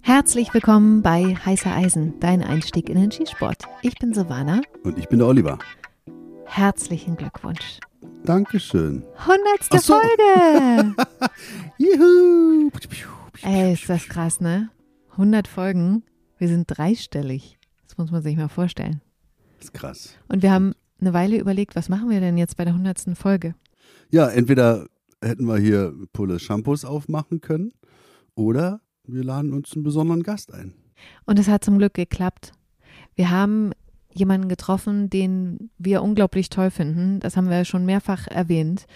Herzlich willkommen bei Heißer Eisen, dein Einstieg in den Skisport. Ich bin Silvana. Und ich bin der Oliver. Herzlichen Glückwunsch. Dankeschön. Hundertste so. Folge. Juhu. Ey, ist das krass, ne? 100 Folgen. Wir sind dreistellig. Das muss man sich mal vorstellen. Das ist krass. Und wir haben eine Weile überlegt, was machen wir denn jetzt bei der 100. Folge? Ja, entweder hätten wir hier Pulle Shampoos aufmachen können oder wir laden uns einen besonderen Gast ein. Und es hat zum Glück geklappt. Wir haben jemanden getroffen, den wir unglaublich toll finden. Das haben wir schon mehrfach erwähnt.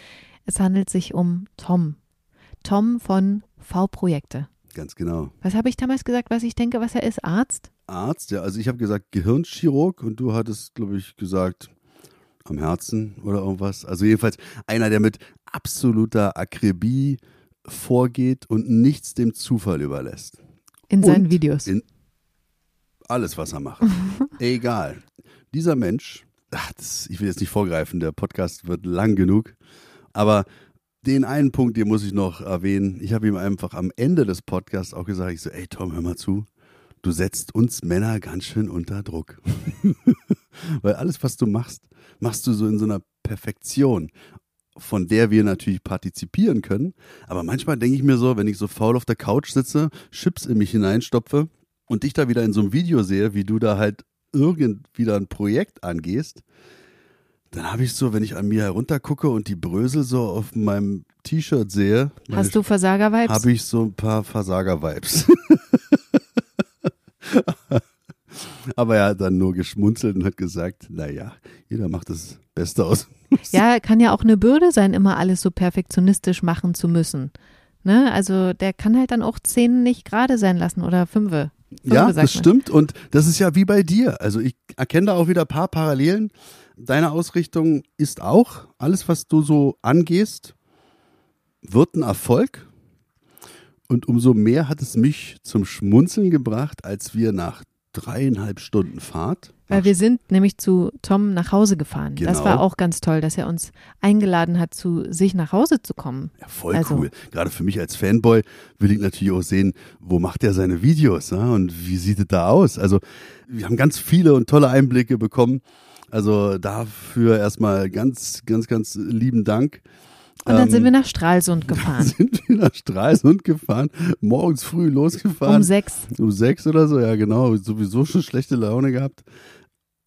Es handelt sich um Tom. Tom von V-Projekte. Ganz genau. Was habe ich damals gesagt, was ich denke, was er ist? Arzt? Arzt, ja. Also ich habe gesagt Gehirnchirurg und du hattest, glaube ich, gesagt am Herzen oder irgendwas. Also jedenfalls einer, der mit absoluter Akribie vorgeht und nichts dem Zufall überlässt. In seinen Und Videos. In alles, was er macht. Egal. Dieser Mensch, ach, das, ich will jetzt nicht vorgreifen, der Podcast wird lang genug, aber den einen Punkt, den muss ich noch erwähnen. Ich habe ihm einfach am Ende des Podcasts auch gesagt, ich so, ey Tom, hör mal zu, du setzt uns Männer ganz schön unter Druck. Weil alles, was du machst, machst du so in so einer Perfektion, von der wir natürlich partizipieren können. Aber manchmal denke ich mir so, wenn ich so faul auf der Couch sitze, Chips in mich hineinstopfe und dich da wieder in so einem Video sehe, wie du da halt irgend wieder ein Projekt angehst, dann habe ich so, wenn ich an mir heruntergucke und die Brösel so auf meinem T-Shirt sehe, Hast du Versager-Vibes? habe ich so ein paar Versager-Vibes. Aber er hat dann nur geschmunzelt und hat gesagt, naja, jeder macht das Beste aus. Ja, kann ja auch eine Bürde sein, immer alles so perfektionistisch machen zu müssen. Ne? Also der kann halt dann auch zehn nicht gerade sein lassen oder fünfe. Fünfe, Ja, das stimmt. Und das ist ja wie bei dir. Also ich erkenne da auch wieder ein paar Parallelen. Deine Ausrichtung ist auch, alles, was du so angehst, wird ein Erfolg. Und umso mehr hat es mich zum Schmunzeln gebracht, als wir nach dreieinhalb Stunden Fahrt. Weil wir sind nämlich zu Tom nach Hause gefahren. Das Genau. war auch ganz toll, dass er uns eingeladen hat, zu sich nach Hause zu kommen. Ja, voll Also- cool. Gerade für mich als Fanboy will ich natürlich auch sehen, wo macht er seine Videos ja? und wie sieht es da aus. Also wir haben ganz viele und tolle Einblicke bekommen. Also dafür erstmal ganz, ganz, ganz lieben Dank. Und dann Ähm, sind wir nach Stralsund gefahren. Sind wir nach Stralsund gefahren, morgens früh losgefahren. Um sechs. Um sechs oder so, ja genau. Sowieso schon schlechte Laune gehabt.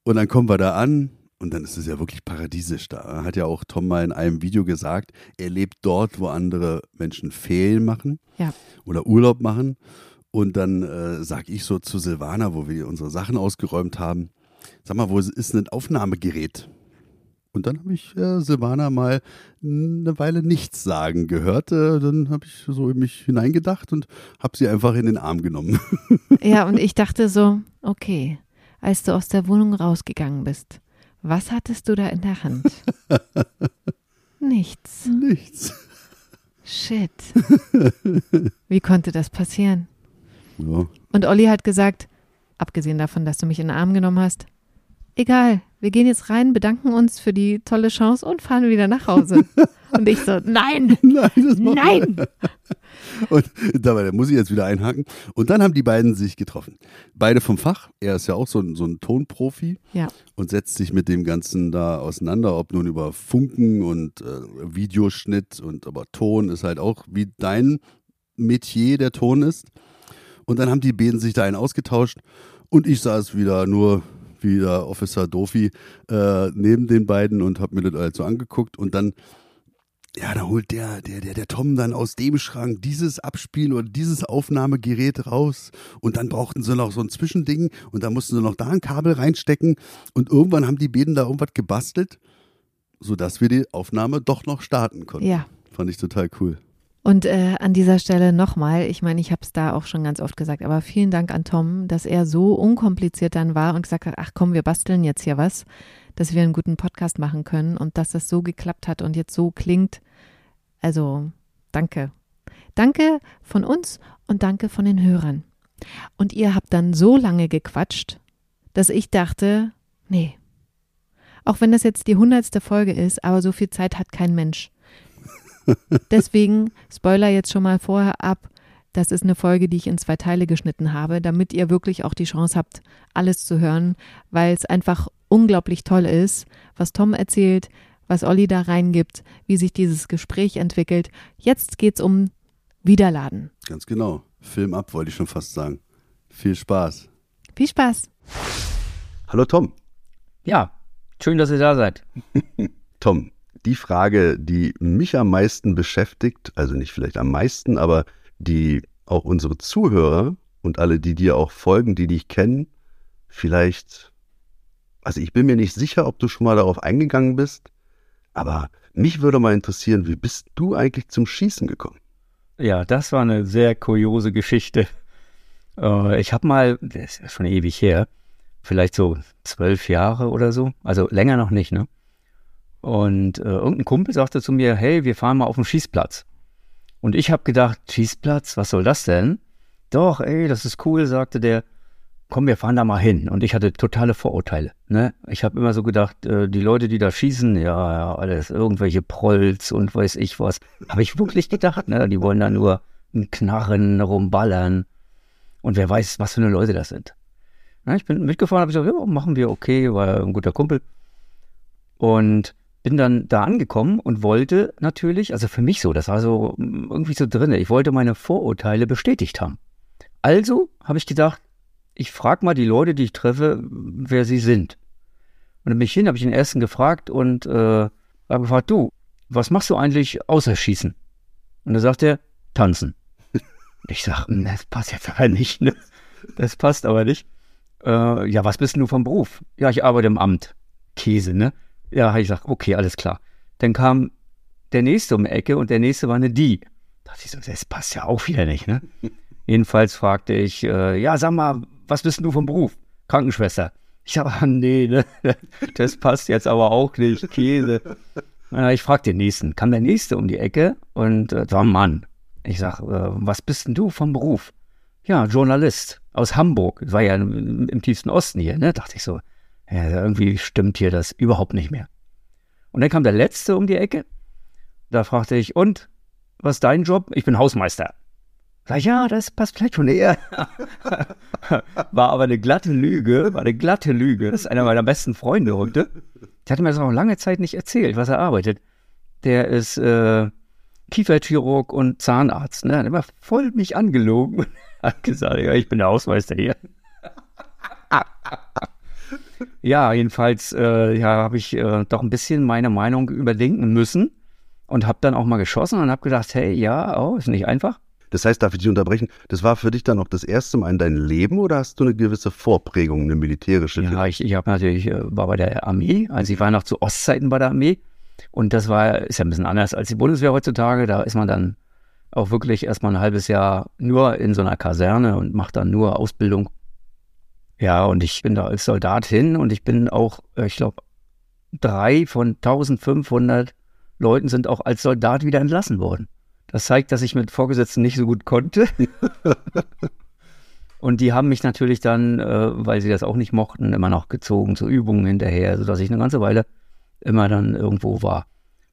Und dann kommen wir da an und dann ist es ja wirklich paradiesisch da. Hat ja auch Tom mal in einem Video gesagt, er lebt dort, wo andere Menschen Ferien machen Ja. oder Urlaub machen. Und dann äh, sag ich so zu Silvana, wo wir unsere Sachen ausgeräumt haben, sag mal, wo ist ein Aufnahmegerät? Und dann habe ich äh, Silvana mal eine Weile nichts sagen gehört. Äh, dann habe ich so in mich hineingedacht und habe sie einfach in den Arm genommen. Ja, und ich dachte so, okay, als du aus der Wohnung rausgegangen bist, was hattest du da in der Hand? Nichts. nichts. Shit. Wie konnte das passieren? Ja. Und Olli hat gesagt, abgesehen davon, dass du mich in den Arm genommen hast, egal, wir gehen jetzt rein, bedanken uns für die tolle Chance und fahren wieder nach Hause. Und ich so, nein, Nein, das macht nein. Und dabei da muss ich jetzt wieder einhaken. Und dann haben die beiden sich getroffen. Beide vom Fach. Er ist ja auch so ein, so ein Tonprofi Ja, und setzt sich mit dem Ganzen da auseinander, ob nun über Funken und äh, Videoschnitt und aber Ton ist halt auch wie dein Metier der Ton ist. Und dann haben die beiden sich da einen ausgetauscht und ich saß wieder nur wie der Officer Dofi äh, neben den beiden und habe mir das halt so angeguckt und dann ja, da holt der, der, der, der Tom dann aus dem Schrank dieses Abspiel oder dieses Aufnahmegerät raus und dann brauchten sie noch so ein Zwischending und da mussten sie noch da ein Kabel reinstecken und irgendwann haben die beiden da irgendwas gebastelt, sodass wir die Aufnahme doch noch starten konnten. ja. Fand ich total cool. Und äh, an dieser Stelle nochmal, ich meine, ich habe es da auch schon ganz oft gesagt, aber vielen Dank an Tom, dass er so unkompliziert dann war und gesagt hat, ach komm, wir basteln jetzt hier was, dass wir einen guten Podcast machen können und dass das so geklappt hat und jetzt so klingt. Also danke. Danke von uns und danke von den Hörern. Und ihr habt dann so lange gequatscht, dass ich dachte, nee, auch wenn das jetzt die hundertste Folge ist, aber so viel Zeit hat kein Mensch. Deswegen, Spoiler jetzt schon mal vorher ab, das ist eine Folge, die ich in zwei Teile geschnitten habe, damit ihr wirklich auch die Chance habt, alles zu hören, weil es einfach unglaublich toll ist, was Tom erzählt, was Olli da reingibt, wie sich dieses Gespräch entwickelt. Jetzt geht's um Wiederladen. Ganz genau. Film ab, wollte ich schon fast sagen. Viel Spaß. Viel Spaß. Hallo Tom. Ja, schön, dass ihr da seid. Tom, die Frage, die mich am meisten beschäftigt, also nicht vielleicht am meisten, aber die auch unsere Zuhörer und alle, die dir auch folgen, die dich kennen, vielleicht, also ich bin mir nicht sicher, ob du schon mal darauf eingegangen bist, aber mich würde mal interessieren, wie bist du eigentlich zum Schießen gekommen? Ja, das war eine sehr kuriose Geschichte. Äh, ich habe mal, das ist schon ewig her, vielleicht so zwölf Jahre oder so, also länger noch nicht, ne? Und äh, irgendein Kumpel sagte zu mir, hey, wir fahren mal auf den Schießplatz. Und ich habe gedacht, Schießplatz, was soll das denn? Doch, ey, das ist cool, sagte der. Komm, wir fahren da mal hin. Und ich hatte totale Vorurteile. Ne? Ich habe immer so gedacht, äh, die Leute, die da schießen, ja, ja, alles, irgendwelche Prolls und weiß ich was. Habe ich wirklich gedacht, ne? Die wollen da nur knarren, rumballern. Und wer weiß, was für eine Leute das sind. Na, ich bin mitgefahren, habe gesagt, ja, machen wir, okay, war ein guter Kumpel. Und bin dann da angekommen und wollte natürlich, also für mich so, das war so irgendwie so drin, ich wollte meine Vorurteile bestätigt haben. Also habe ich gedacht, ich frage mal die Leute, die ich treffe, wer sie sind. Und dann bin ich hin, habe ich den ersten gefragt und äh, habe gefragt, du, was machst du eigentlich außer Schießen? Und dann sagt er, tanzen. ich sage, hm, das passt jetzt aber nicht, ne? Das passt aber nicht. Äh, ja, was bist denn du vom Beruf? Ja, ich arbeite im Amt. Käse, ne? Ja, habe ich gesagt, okay, alles klar. Dann kam der nächste um die Ecke und der nächste war eine Die. Da dachte ich so, das passt ja auch wieder nicht, ne? Jedenfalls fragte ich, äh, ja, sag mal, was bist du vom Beruf? Krankenschwester. Ich sage, ah, nee, ne? das passt jetzt aber auch nicht, Käse. Ich frage den nächsten, kam der nächste um die Ecke und äh, war ein Mann. Ich sage, äh, was bist denn du vom Beruf? Ja, Journalist aus Hamburg. Das war ja im, im tiefsten Osten hier, ne? Dachte ich so, ja, irgendwie stimmt hier das überhaupt nicht mehr. Und dann kam der Letzte um die Ecke. Da fragte ich, und, was ist dein Job? Ich bin Hausmeister. Sag ich, ja, das passt vielleicht schon eher. war aber eine glatte Lüge, war eine glatte Lüge. Das ist einer meiner besten Freunde heute. Der hatte mir das auch lange Zeit nicht erzählt, was er arbeitet. Der ist äh, Kieferchirurg und Zahnarzt. Ne? Der hat immer voll mich angelogen und hat gesagt, ja, ich bin der Hausmeister hier. ja, jedenfalls äh, ja, habe ich äh, doch ein bisschen meine Meinung überdenken müssen und habe dann auch mal geschossen und habe gedacht, hey, ja, oh, ist nicht einfach. Das heißt, darf ich dich unterbrechen? Das war für dich dann auch das erste Mal in deinem Leben oder hast du eine gewisse Vorprägung, eine militärische? Ja, ich, ich habe natürlich, äh, war bei der Armee, also ich war noch zu Ostzeiten bei der Armee und das war, ist ja ein bisschen anders als die Bundeswehr heutzutage. Da ist man dann auch wirklich erstmal ein halbes Jahr nur in so einer Kaserne und macht dann nur Ausbildung ja, und ich bin da als Soldat hin und ich bin auch, äh, ich glaube, drei von 1500 Leuten sind auch als Soldat wieder entlassen worden. Das zeigt, dass ich mit Vorgesetzten nicht so gut konnte. und die haben mich natürlich dann, äh, weil sie das auch nicht mochten, immer noch gezogen zu Übungen hinterher, sodass ich eine ganze Weile immer dann irgendwo war.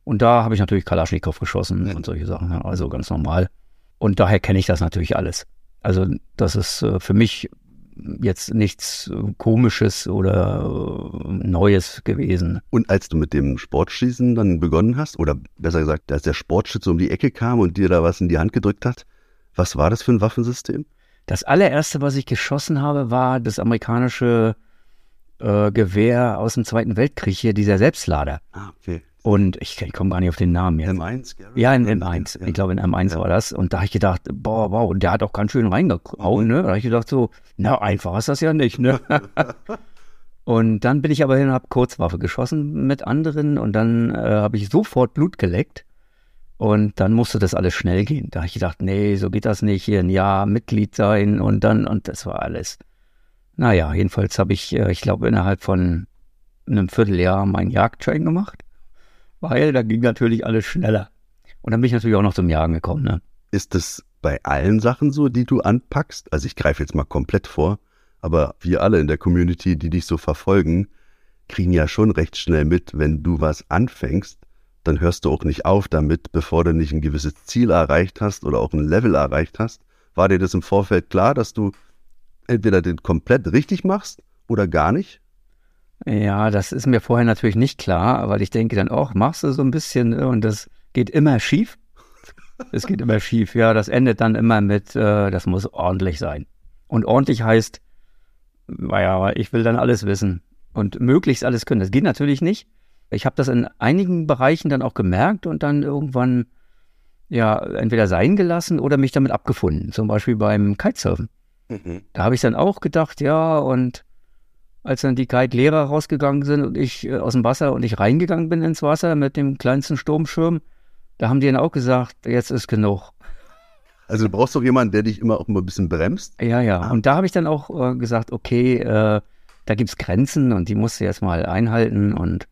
Und da habe ich natürlich Kalaschnikow geschossen und solche Sachen, also ganz normal. Und daher kenne ich das natürlich alles. Also das ist äh, für mich jetzt nichts Komisches oder äh, Neues gewesen. Und als du mit dem Sportschießen dann begonnen hast, oder besser gesagt, als der Sportschütze um die Ecke kam und dir da was in die Hand gedrückt hat, was war das für ein Waffensystem? Das allererste, was ich geschossen habe, war das amerikanische äh, Gewehr aus dem Zweiten Weltkrieg hier, dieser Selbstlader. Ah, okay. Und ich, ich komme gar nicht auf den Namen jetzt. M1? Garrett? Ja, in M1. Ich glaube, in M1 ja. war das. Und da habe ich gedacht, boah, wow, und der hat auch ganz schön reingehauen, mhm. ne? Da habe ich gedacht so, na, einfach ist das ja nicht, ne? und dann bin ich aber hin und habe Kurzwaffe geschossen mit anderen und dann äh, habe ich sofort Blut geleckt. Und dann musste das alles schnell gehen. Da habe ich gedacht, nee, so geht das nicht. Hier ein Jahr Mitglied sein und dann, und das war alles. Naja, jedenfalls habe ich, äh, ich glaube, innerhalb von einem Vierteljahr meinen Jagdschein gemacht weil da ging natürlich alles schneller. Und dann bin ich natürlich auch noch zum Jagen gekommen. Ne? Ist das bei allen Sachen so, die du anpackst? Also ich greife jetzt mal komplett vor, aber wir alle in der Community, die dich so verfolgen, kriegen ja schon recht schnell mit, wenn du was anfängst, dann hörst du auch nicht auf damit, bevor du nicht ein gewisses Ziel erreicht hast oder auch ein Level erreicht hast. War dir das im Vorfeld klar, dass du entweder den komplett richtig machst oder gar nicht? Ja, das ist mir vorher natürlich nicht klar, weil ich denke dann auch, machst du so ein bisschen ne, und das geht immer schief. Es geht immer schief, ja. Das endet dann immer mit, äh, das muss ordentlich sein. Und ordentlich heißt, naja, ich will dann alles wissen und möglichst alles können. Das geht natürlich nicht. Ich habe das in einigen Bereichen dann auch gemerkt und dann irgendwann ja entweder sein gelassen oder mich damit abgefunden. Zum Beispiel beim Kitesurfen. Mhm. Da habe ich dann auch gedacht, ja, und als dann die Kite-Lehrer rausgegangen sind und ich äh, aus dem Wasser und ich reingegangen bin ins Wasser mit dem kleinsten Sturmschirm, da haben die dann auch gesagt, jetzt ist genug. Also du brauchst doch jemanden, der dich immer auch mal ein bisschen bremst. Ja, ja. Ah. Und da habe ich dann auch äh, gesagt, okay, äh, da gibt es Grenzen und die musst du jetzt mal einhalten. Und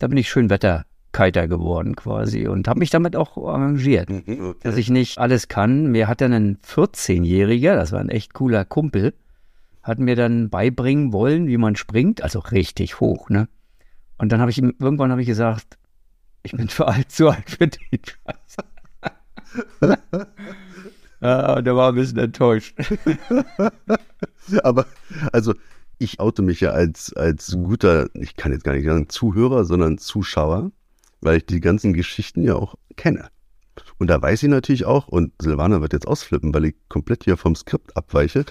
da bin ich schön Wetterkiter geworden quasi und habe mich damit auch arrangiert, mhm, okay. dass ich nicht alles kann. Mir hat dann ein 14-Jähriger, das war ein echt cooler Kumpel, hat mir dann beibringen wollen, wie man springt, also richtig hoch, ne? Und dann habe ich ihm, irgendwann habe ich gesagt, ich bin für alt, zu alt für den Scheiß. ja, und er war ein bisschen enttäuscht. Aber, also, ich oute mich ja als, als guter, ich kann jetzt gar nicht sagen Zuhörer, sondern Zuschauer, weil ich die ganzen Geschichten ja auch kenne. Und da weiß ich natürlich auch, und Silvana wird jetzt ausflippen, weil ich komplett hier vom Skript abweiche.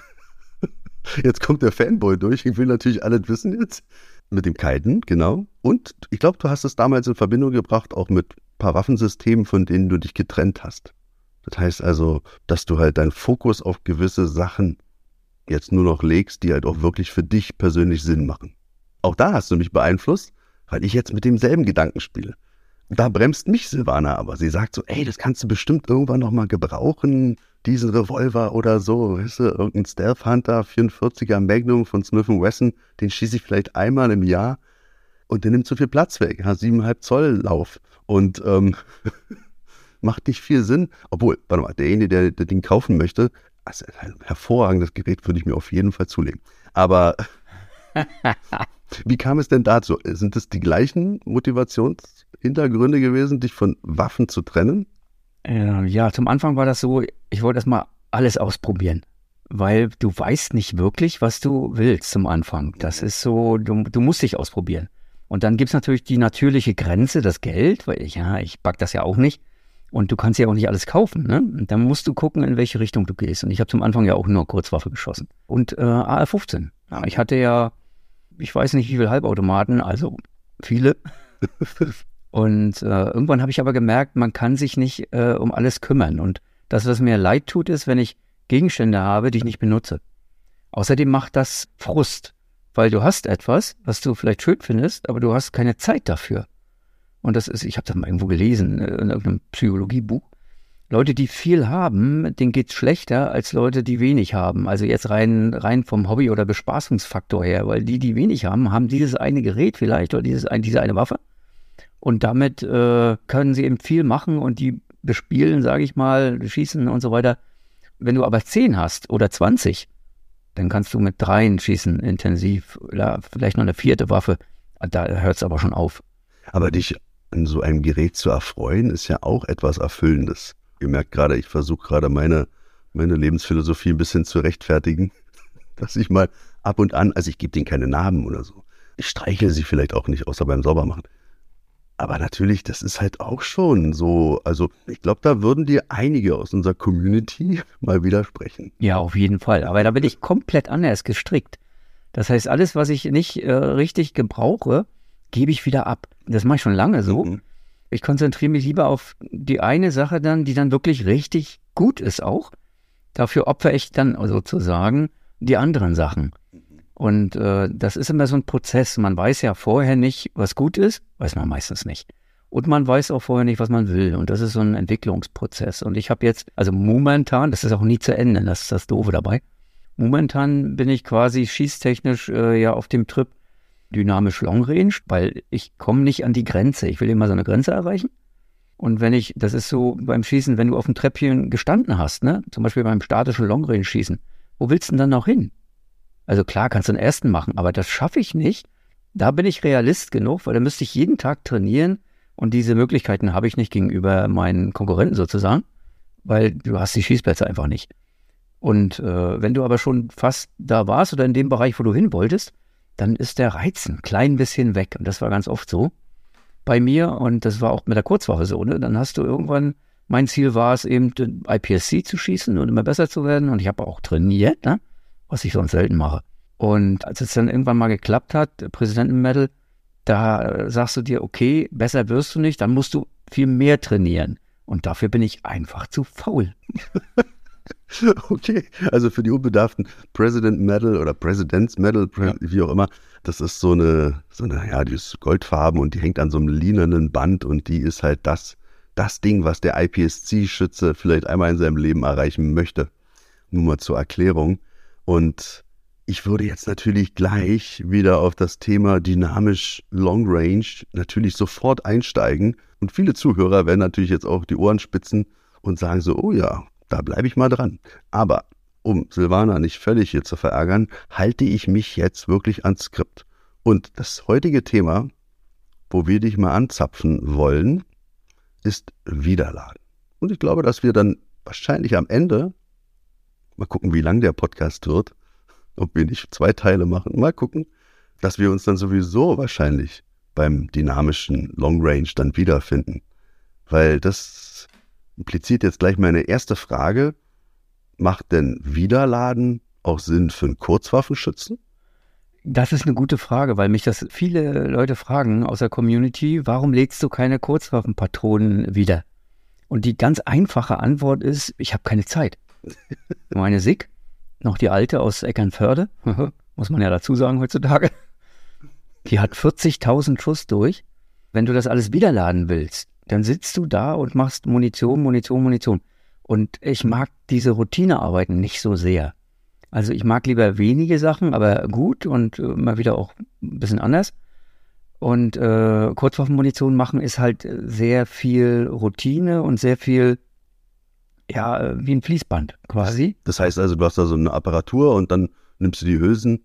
Jetzt kommt der Fanboy durch. Ich will natürlich alles wissen jetzt. Mit dem Kiten, genau. Und ich glaube, du hast es damals in Verbindung gebracht, auch mit ein paar Waffensystemen, von denen du dich getrennt hast. Das heißt also, dass du halt deinen Fokus auf gewisse Sachen jetzt nur noch legst, die halt auch wirklich für dich persönlich Sinn machen. Auch da hast du mich beeinflusst, weil ich jetzt mit demselben Gedanken spiele. Da bremst mich Silvana aber. Sie sagt so, ey, das kannst du bestimmt irgendwann nochmal gebrauchen diesen Revolver oder so, weißt du, irgendein Stealth Hunter 44er Magnum von Smith Wesson, den schieße ich vielleicht einmal im Jahr und der nimmt zu viel Platz weg, hat siebeneinhalb Zoll Lauf und ähm, macht nicht viel Sinn. Obwohl, warte mal, derjenige, der das Ding kaufen möchte, also ein hervorragendes Gerät würde ich mir auf jeden Fall zulegen. Aber wie kam es denn dazu? Sind es die gleichen Motivationshintergründe gewesen, dich von Waffen zu trennen? Äh, ja, zum Anfang war das so, ich wollte erstmal alles ausprobieren, weil du weißt nicht wirklich, was du willst zum Anfang. Das ist so, du, du musst dich ausprobieren. Und dann gibt es natürlich die natürliche Grenze, das Geld, weil ich, ja, ich back das ja auch nicht. Und du kannst ja auch nicht alles kaufen. Ne? Und dann musst du gucken, in welche Richtung du gehst. Und ich habe zum Anfang ja auch nur Kurzwaffe geschossen. Und äh, AR-15. Ja, ich hatte ja, ich weiß nicht, wie viele Halbautomaten, also viele. Und äh, irgendwann habe ich aber gemerkt, man kann sich nicht äh, um alles kümmern. Und das, was mir leid tut, ist, wenn ich Gegenstände habe, die ich nicht benutze. Außerdem macht das Frust, weil du hast etwas, was du vielleicht schön findest, aber du hast keine Zeit dafür. Und das ist, ich habe das mal irgendwo gelesen, äh, in irgendeinem Psychologiebuch. Leute, die viel haben, denen geht's schlechter als Leute, die wenig haben. Also jetzt rein, rein vom Hobby- oder Bespaßungsfaktor her, weil die, die wenig haben, haben dieses eine Gerät vielleicht oder dieses, diese eine Waffe und damit äh, können sie eben viel machen und die bespielen, sage ich mal, schießen und so weiter. Wenn du aber zehn hast oder 20, dann kannst du mit dreien schießen intensiv oder vielleicht noch eine vierte Waffe. Da hört es aber schon auf. Aber dich an so einem Gerät zu erfreuen, ist ja auch etwas Erfüllendes. Ihr merkt gerade, ich versuche gerade meine, meine Lebensphilosophie ein bisschen zu rechtfertigen, dass ich mal ab und an, also ich gebe denen keine Namen oder so. Ich streichel sie vielleicht auch nicht, außer beim Saubermachen. Aber natürlich, das ist halt auch schon so. Also ich glaube, da würden dir einige aus unserer Community mal widersprechen. Ja, auf jeden Fall. Aber da bin ich komplett anders gestrickt. Das heißt, alles, was ich nicht äh, richtig gebrauche, gebe ich wieder ab. Das mache ich schon lange so. Mhm. Ich konzentriere mich lieber auf die eine Sache dann, die dann wirklich richtig gut ist auch. Dafür opfere ich dann sozusagen die anderen Sachen. Und äh, das ist immer so ein Prozess. Man weiß ja vorher nicht, was gut ist, weiß man meistens nicht. Und man weiß auch vorher nicht, was man will. Und das ist so ein Entwicklungsprozess. Und ich habe jetzt, also momentan, das ist auch nie zu Ende, das ist das Doofe dabei. Momentan bin ich quasi schießtechnisch äh, ja auf dem Trip dynamisch Long Range, weil ich komme nicht an die Grenze. Ich will immer so eine Grenze erreichen. Und wenn ich, das ist so beim Schießen, wenn du auf dem Treppchen gestanden hast, ne, zum Beispiel beim statischen Long Range Schießen, wo willst du denn dann noch hin? Also klar kannst du einen ersten machen, aber das schaffe ich nicht. Da bin ich Realist genug, weil da müsste ich jeden Tag trainieren, Und diese Möglichkeiten habe ich nicht gegenüber meinen Konkurrenten sozusagen, weil du hast die Schießplätze einfach nicht. Und äh, wenn du aber schon fast da warst oder in dem Bereich, wo du hin wolltest, dann ist der Reiz ein klein bisschen weg. Und das war ganz oft so bei mir. Und das war auch mit der Kurzwaffe so. Ne? Dann hast du irgendwann, mein Ziel war es eben, IPSC zu schießen und immer besser zu werden. Und ich habe auch trainiert, ne? Was ich sonst selten mache. Und als es dann irgendwann mal geklappt hat, Präsidentenmedal, da sagst du dir, okay, besser wirst du nicht, dann musst du viel mehr trainieren. Und dafür bin ich einfach zu faul. Okay, also für die Unbedarften President Medal oder President's Medal, ja. wie auch immer, das ist so eine, so eine, ja, die ist goldfarben und die hängt an so einem linernen Band und die ist halt das, das Ding, was der IPSC-Schütze vielleicht einmal in seinem Leben erreichen möchte. Nur mal zur Erklärung. Und ich würde jetzt natürlich gleich wieder auf das Thema dynamisch Long Range natürlich sofort einsteigen. Und viele Zuhörer werden natürlich jetzt auch die Ohren spitzen und sagen so, oh ja, da bleibe ich mal dran. Aber um Silvana nicht völlig hier zu verärgern, halte ich mich jetzt wirklich ans Skript. Und das heutige Thema, wo wir dich mal anzapfen wollen, ist Wiederladen. Und ich glaube, dass wir dann wahrscheinlich am Ende, mal gucken, wie lang der Podcast wird, ob wir nicht zwei Teile machen, mal gucken, dass wir uns dann sowieso wahrscheinlich beim dynamischen Long Range dann wiederfinden. Weil das impliziert jetzt gleich meine erste Frage. Macht denn Wiederladen auch Sinn für einen Kurzwaffenschützen? Das ist eine gute Frage, weil mich das viele Leute fragen aus der Community, warum legst du keine Kurzwaffenpatronen wieder? Und die ganz einfache Antwort ist, ich habe keine Zeit. Meine SIG, noch die alte aus Eckernförde, muss man ja dazu sagen heutzutage, die hat 40.000 Schuss durch. Wenn du das alles wiederladen willst, dann sitzt du da und machst Munition, Munition, Munition. Und ich mag diese Routinearbeiten nicht so sehr. Also ich mag lieber wenige Sachen, aber gut und äh, mal wieder auch ein bisschen anders. Und äh, Kurzwaffenmunition machen ist halt sehr viel Routine und sehr viel, ja, wie ein Fließband quasi. Das heißt also, du hast da so eine Apparatur und dann nimmst du die Hülsen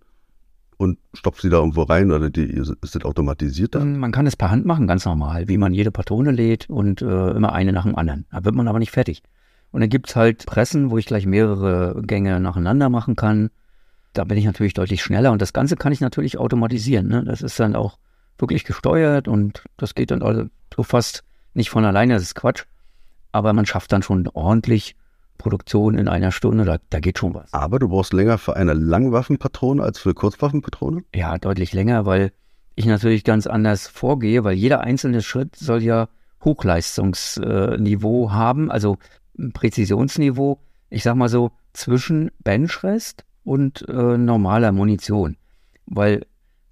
und stopfst sie da irgendwo rein oder die, ist das automatisiert dann? Man kann es per Hand machen, ganz normal, wie man jede Patrone lädt und äh, immer eine nach dem anderen. Da wird man aber nicht fertig. Und dann gibt es halt Pressen, wo ich gleich mehrere Gänge nacheinander machen kann. Da bin ich natürlich deutlich schneller und das Ganze kann ich natürlich automatisieren. Ne? Das ist dann auch wirklich gesteuert und das geht dann also so fast nicht von alleine, das ist Quatsch. Aber man schafft dann schon ordentlich Produktion in einer Stunde, da, da geht schon was. Aber du brauchst länger für eine Langwaffenpatrone als für eine Kurzwaffenpatrone? Ja, deutlich länger, weil ich natürlich ganz anders vorgehe, weil jeder einzelne Schritt soll ja Hochleistungsniveau äh, haben, also Präzisionsniveau, ich sag mal so, zwischen Benchrest und äh, normaler Munition. Weil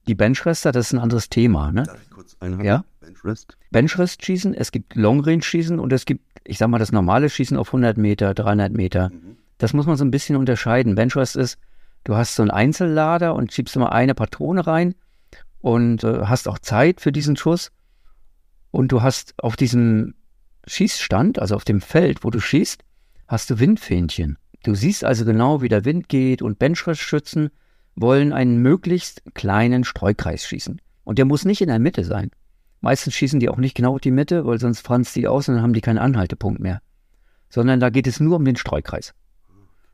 die Benchrester, das ist ein anderes Thema. Ne? Darf ich kurz einhaken? Ja? Benchrest? Benchrest schießen, es gibt Long Range schießen und es gibt ich sag mal, das normale Schießen auf 100 Meter, 300 Meter, mhm. das muss man so ein bisschen unterscheiden. Benchrest ist, du hast so einen Einzellader und schiebst immer eine Patrone rein und äh, hast auch Zeit für diesen Schuss. Und du hast auf diesem Schießstand, also auf dem Feld, wo du schießt, hast du Windfähnchen. Du siehst also genau, wie der Wind geht und Benchrest-Schützen wollen einen möglichst kleinen Streukreis schießen. Und der muss nicht in der Mitte sein. Meistens schießen die auch nicht genau auf die Mitte, weil sonst franzt die aus und dann haben die keinen Anhaltepunkt mehr. Sondern da geht es nur um den Streukreis.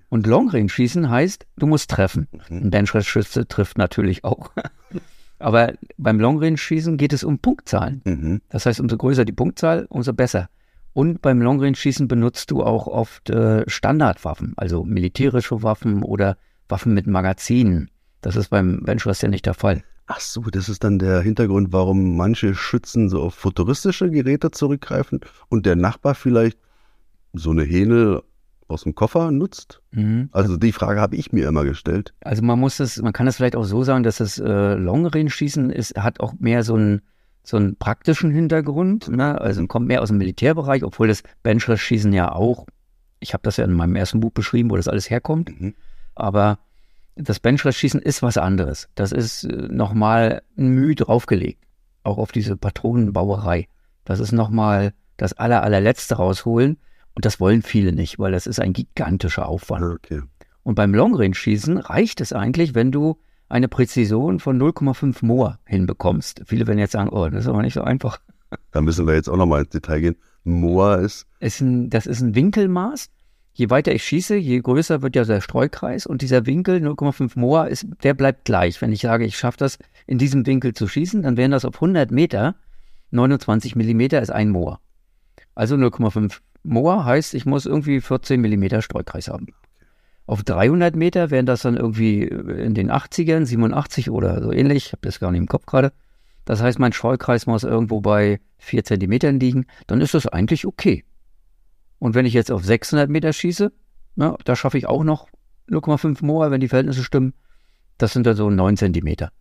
Und Long Range schießen heißt, du musst treffen. Mhm. Ein Benchschütze trifft natürlich auch. Aber beim Long Range schießen geht es um Punktzahlen. Mhm. Das heißt, umso größer die Punktzahl, umso besser. Und beim Long Range schießen benutzt du auch oft äh, Standardwaffen, also militärische Waffen oder Waffen mit Magazinen. Das ist beim Benchschuss ja nicht der Fall. Ach so, das ist dann der Hintergrund, warum manche Schützen so auf futuristische Geräte zurückgreifen und der Nachbar vielleicht so eine Hähne aus dem Koffer nutzt? Mhm. Also die Frage habe ich mir immer gestellt. Also man muss das, man kann das vielleicht auch so sagen, dass das äh, Long-Range-Schießen ist, hat auch mehr so einen so einen praktischen Hintergrund, ne? also kommt mehr aus dem Militärbereich, obwohl das Benchrest-Schießen ja auch, ich habe das ja in meinem ersten Buch beschrieben, wo das alles herkommt, mhm. aber das Benchrest-Schießen ist was anderes. Das ist äh, nochmal ein Mühe draufgelegt. Auch auf diese Patronenbauerei. Das ist nochmal das aller, allerletzte rausholen. Und das wollen viele nicht, weil das ist ein gigantischer Aufwand. Okay. Und beim Long-Range-Schießen reicht es eigentlich, wenn du eine Präzision von 0,5 Moor hinbekommst. Viele werden jetzt sagen, oh, das ist aber nicht so einfach. Da müssen wir jetzt auch nochmal ins Detail gehen. Moa ist. ist ein, das ist ein Winkelmaß. Je weiter ich schieße, je größer wird ja der Streukreis und dieser Winkel 0,5 Moa ist, der bleibt gleich. Wenn ich sage, ich schaffe das in diesem Winkel zu schießen, dann wären das auf 100 Meter 29 Millimeter ist ein Moa. Also 0,5 Moa heißt, ich muss irgendwie 14 Millimeter Streukreis haben. Auf 300 Meter wären das dann irgendwie in den 80ern, 87 oder so ähnlich. Ich habe das gar nicht im Kopf gerade. Das heißt, mein Streukreis muss irgendwo bei 4 Zentimetern liegen. Dann ist das eigentlich okay. Und wenn ich jetzt auf 600 Meter schieße, na, da schaffe ich auch noch 0,5 Moa, wenn die Verhältnisse stimmen. Das sind dann so 9 Zentimeter.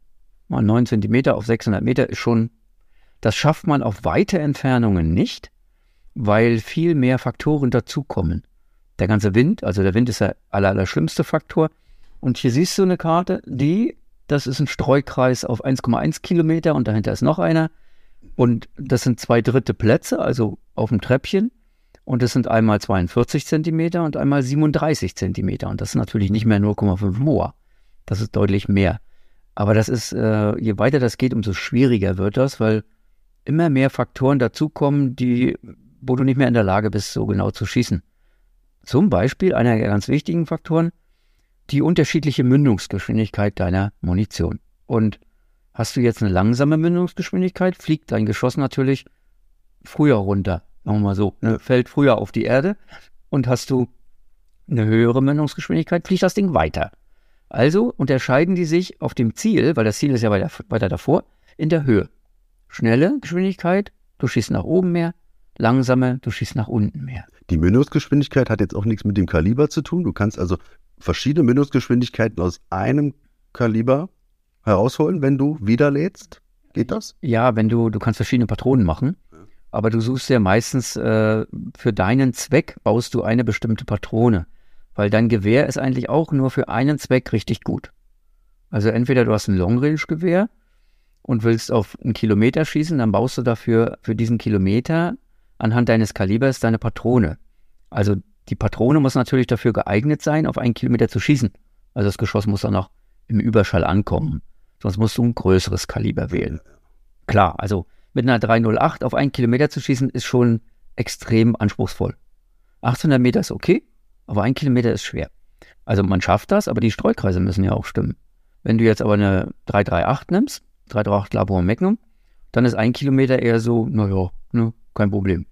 Mal 9 Zentimeter auf 600 Meter ist schon, das schafft man auf weite Entfernungen nicht, weil viel mehr Faktoren dazukommen. Der ganze Wind, also der Wind ist der aller, aller schlimmste Faktor. Und hier siehst du eine Karte, die, das ist ein Streukreis auf 1,1 Kilometer und dahinter ist noch einer. Und das sind zwei dritte Plätze, also auf dem Treppchen. Und es sind einmal 42 Zentimeter und einmal 37 Zentimeter. Und das ist natürlich nicht mehr 0,5 Moa. Das ist deutlich mehr. Aber das ist, äh, je weiter das geht, umso schwieriger wird das, weil immer mehr Faktoren dazukommen, die, wo du nicht mehr in der Lage bist, so genau zu schießen. Zum Beispiel einer der ganz wichtigen Faktoren, die unterschiedliche Mündungsgeschwindigkeit deiner Munition. Und hast du jetzt eine langsame Mündungsgeschwindigkeit, fliegt dein Geschoss natürlich früher runter sagen wir mal so, ne, fällt früher auf die Erde und hast du eine höhere Mündungsgeschwindigkeit, fliegt das Ding weiter. Also unterscheiden die sich auf dem Ziel, weil das Ziel ist ja weiter, weiter davor, in der Höhe. Schnelle Geschwindigkeit, du schießt nach oben mehr, langsame, du schießt nach unten mehr. Die Mündungsgeschwindigkeit hat jetzt auch nichts mit dem Kaliber zu tun. Du kannst also verschiedene Mündungsgeschwindigkeiten aus einem Kaliber herausholen, wenn du wiederlädst. Geht das? Ja, wenn du, du kannst verschiedene Patronen machen aber du suchst ja meistens äh, für deinen Zweck baust du eine bestimmte Patrone, weil dein Gewehr ist eigentlich auch nur für einen Zweck richtig gut. Also entweder du hast ein Long-Range-Gewehr und willst auf einen Kilometer schießen, dann baust du dafür für diesen Kilometer anhand deines Kalibers deine Patrone. Also die Patrone muss natürlich dafür geeignet sein, auf einen Kilometer zu schießen. Also das Geschoss muss dann auch im Überschall ankommen. Sonst musst du ein größeres Kaliber wählen. Klar, also mit einer 308 auf einen Kilometer zu schießen, ist schon extrem anspruchsvoll. 800 Meter ist okay, aber ein Kilometer ist schwer. Also man schafft das, aber die Streukreise müssen ja auch stimmen. Wenn du jetzt aber eine 338 nimmst, 338 Labor Magnum, dann ist ein Kilometer eher so, naja, ne, kein Problem.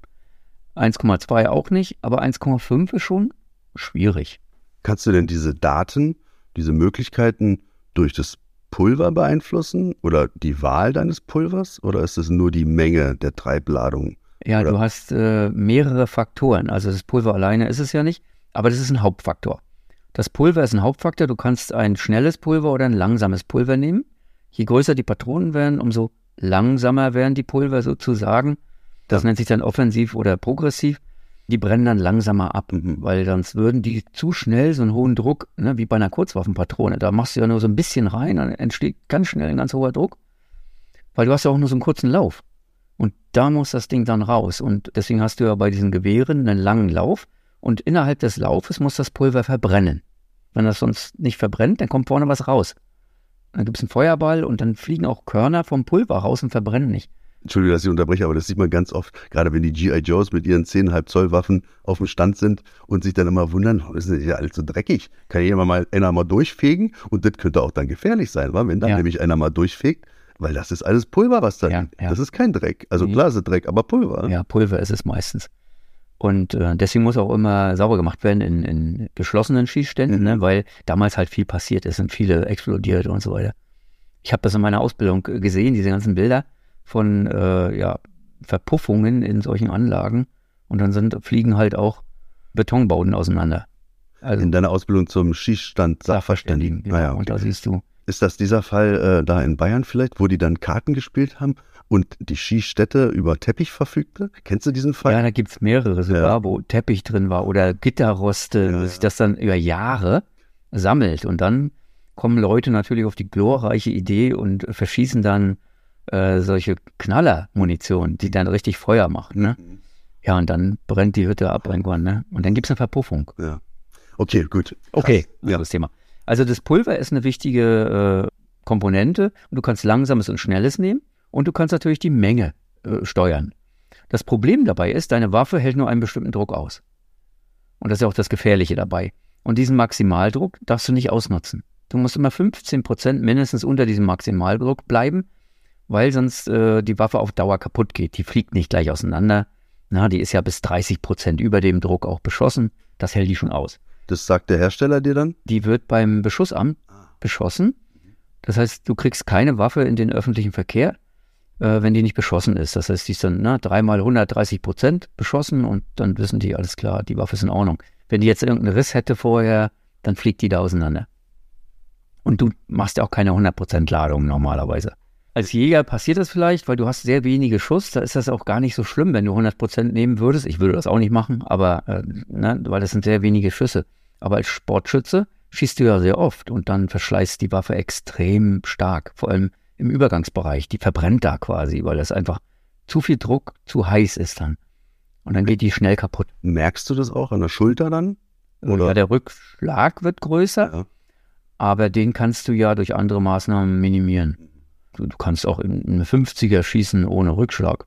1,2 auch nicht, aber 1,5 ist schon schwierig. Kannst du denn diese Daten, diese Möglichkeiten durch das Pulver beeinflussen oder die Wahl deines Pulvers oder ist es nur die Menge der Treibladung? Ja, oder? du hast äh, mehrere Faktoren. Also das Pulver alleine ist es ja nicht, aber das ist ein Hauptfaktor. Das Pulver ist ein Hauptfaktor. Du kannst ein schnelles Pulver oder ein langsames Pulver nehmen. Je größer die Patronen werden, umso langsamer werden die Pulver sozusagen. Das ja. nennt sich dann offensiv oder progressiv die brennen dann langsamer ab, weil sonst würden die zu schnell so einen hohen Druck, ne, wie bei einer Kurzwaffenpatrone, da machst du ja nur so ein bisschen rein, dann entsteht ganz schnell ein ganz hoher Druck, weil du hast ja auch nur so einen kurzen Lauf. Und da muss das Ding dann raus. Und deswegen hast du ja bei diesen Gewehren einen langen Lauf und innerhalb des Laufes muss das Pulver verbrennen. Wenn das sonst nicht verbrennt, dann kommt vorne was raus. Dann gibt es einen Feuerball und dann fliegen auch Körner vom Pulver raus und verbrennen nicht. Entschuldigung, dass ich unterbreche, aber das sieht man ganz oft, gerade wenn die G.I. Joes mit ihren 10,5 Zoll Waffen auf dem Stand sind und sich dann immer wundern, oh, das ist ja alles so dreckig. Kann jemand mal einer mal durchfegen und das könnte auch dann gefährlich sein, wa? wenn dann ja. nämlich einer mal durchfegt, weil das ist alles Pulver, was da ja, ja. Das ist kein Dreck. Also klar ist es Dreck, aber Pulver. Ja, Pulver ist es meistens. Und äh, deswegen muss auch immer sauber gemacht werden in, in geschlossenen Schießständen, mhm. ne? weil damals halt viel passiert ist und viele explodiert und so weiter. Ich habe das in meiner Ausbildung gesehen, diese ganzen Bilder von äh, ja, Verpuffungen in solchen Anlagen und dann sind, fliegen halt auch Betonbauten auseinander. Also, in deiner Ausbildung zum Schießstand Sachverständigen. Genau, naja, okay. Und da siehst du. Ist das dieser Fall äh, da in Bayern vielleicht, wo die dann Karten gespielt haben und die Schießstätte über Teppich verfügte? Kennst du diesen Fall? Ja, da gibt es mehrere sogar, ja. wo Teppich drin war oder Gitterroste, ja, sich das dann über Jahre sammelt. Und dann kommen Leute natürlich auf die glorreiche Idee und verschießen dann äh, solche Knallermunition, die dann richtig Feuer macht. Ne? Mhm. Ja, und dann brennt die Hütte ab irgendwann. Ne? Und dann gibt es eine Verpuffung. Ja. Okay, gut. Okay, ja. das Thema. Also das Pulver ist eine wichtige äh, Komponente und du kannst langsames und schnelles nehmen und du kannst natürlich die Menge äh, steuern. Das Problem dabei ist, deine Waffe hält nur einen bestimmten Druck aus. Und das ist ja auch das Gefährliche dabei. Und diesen Maximaldruck darfst du nicht ausnutzen. Du musst immer 15 Prozent mindestens unter diesem Maximaldruck bleiben, weil sonst äh, die Waffe auf Dauer kaputt geht. Die fliegt nicht gleich auseinander. Na, die ist ja bis 30 Prozent über dem Druck auch beschossen. Das hält die schon aus. Das sagt der Hersteller dir dann? Die wird beim Beschussamt beschossen. Das heißt, du kriegst keine Waffe in den öffentlichen Verkehr, äh, wenn die nicht beschossen ist. Das heißt, die ist dann na, dreimal 130 Prozent beschossen und dann wissen die, alles klar, die Waffe ist in Ordnung. Wenn die jetzt irgendeinen Riss hätte vorher, dann fliegt die da auseinander. Und du machst ja auch keine 100 Prozent Ladung normalerweise. Als Jäger passiert das vielleicht, weil du hast sehr wenige Schuss. Da ist das auch gar nicht so schlimm, wenn du 100 Prozent nehmen würdest. Ich würde das auch nicht machen, aber äh, ne, weil das sind sehr wenige Schüsse. Aber als Sportschütze schießt du ja sehr oft und dann verschleißt die Waffe extrem stark, vor allem im Übergangsbereich. Die verbrennt da quasi, weil das einfach zu viel Druck, zu heiß ist dann. Und dann geht die schnell kaputt. Merkst du das auch an der Schulter dann? Oder? Ja, der Rückschlag wird größer, Ja. aber den kannst du ja durch andere Maßnahmen minimieren. Du, du kannst auch in eine 50er schießen ohne Rückschlag.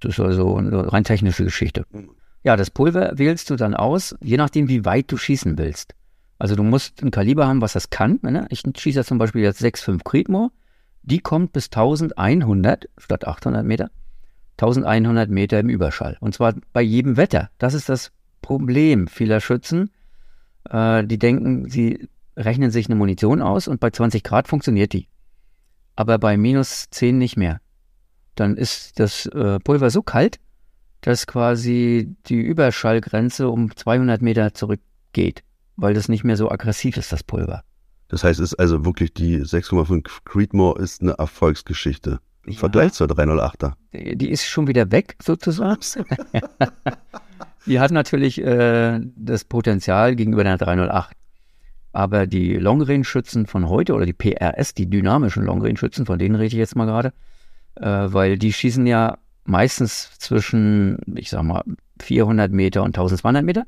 Das ist also eine rein technische Geschichte. Mhm. Ja, das Pulver wählst du dann aus, je nachdem, wie weit du schießen willst. Also du musst ein Kaliber haben, was das kann. Ne? Ich schieße zum Beispiel jetzt 6,5 Creedmoor. Die kommt bis 1100 statt 800 Meter. 1100 Meter im Überschall. Und zwar bei jedem Wetter. Das ist das Problem vieler Schützen. Äh, die denken, sie rechnen sich eine Munition aus und bei 20 Grad funktioniert die. Aber bei minus 10 nicht mehr. Dann ist das äh, Pulver so kalt, dass quasi die Überschallgrenze um 200 Meter zurückgeht, weil das nicht mehr so aggressiv ist, das Pulver. Das heißt, es ist also wirklich die 6,5 Creedmoor ist eine Erfolgsgeschichte. Im Ja. Vergleich zur 308er. Die ist schon wieder weg, sozusagen. die hat natürlich äh, das Potenzial gegenüber der 308. Aber die Long-Range-Schützen von heute oder die PRS, die dynamischen Long-Range-Schützen, von denen rede ich jetzt mal gerade, äh, weil die schießen ja meistens zwischen, ich sag mal, 400 Meter und 1200 Meter.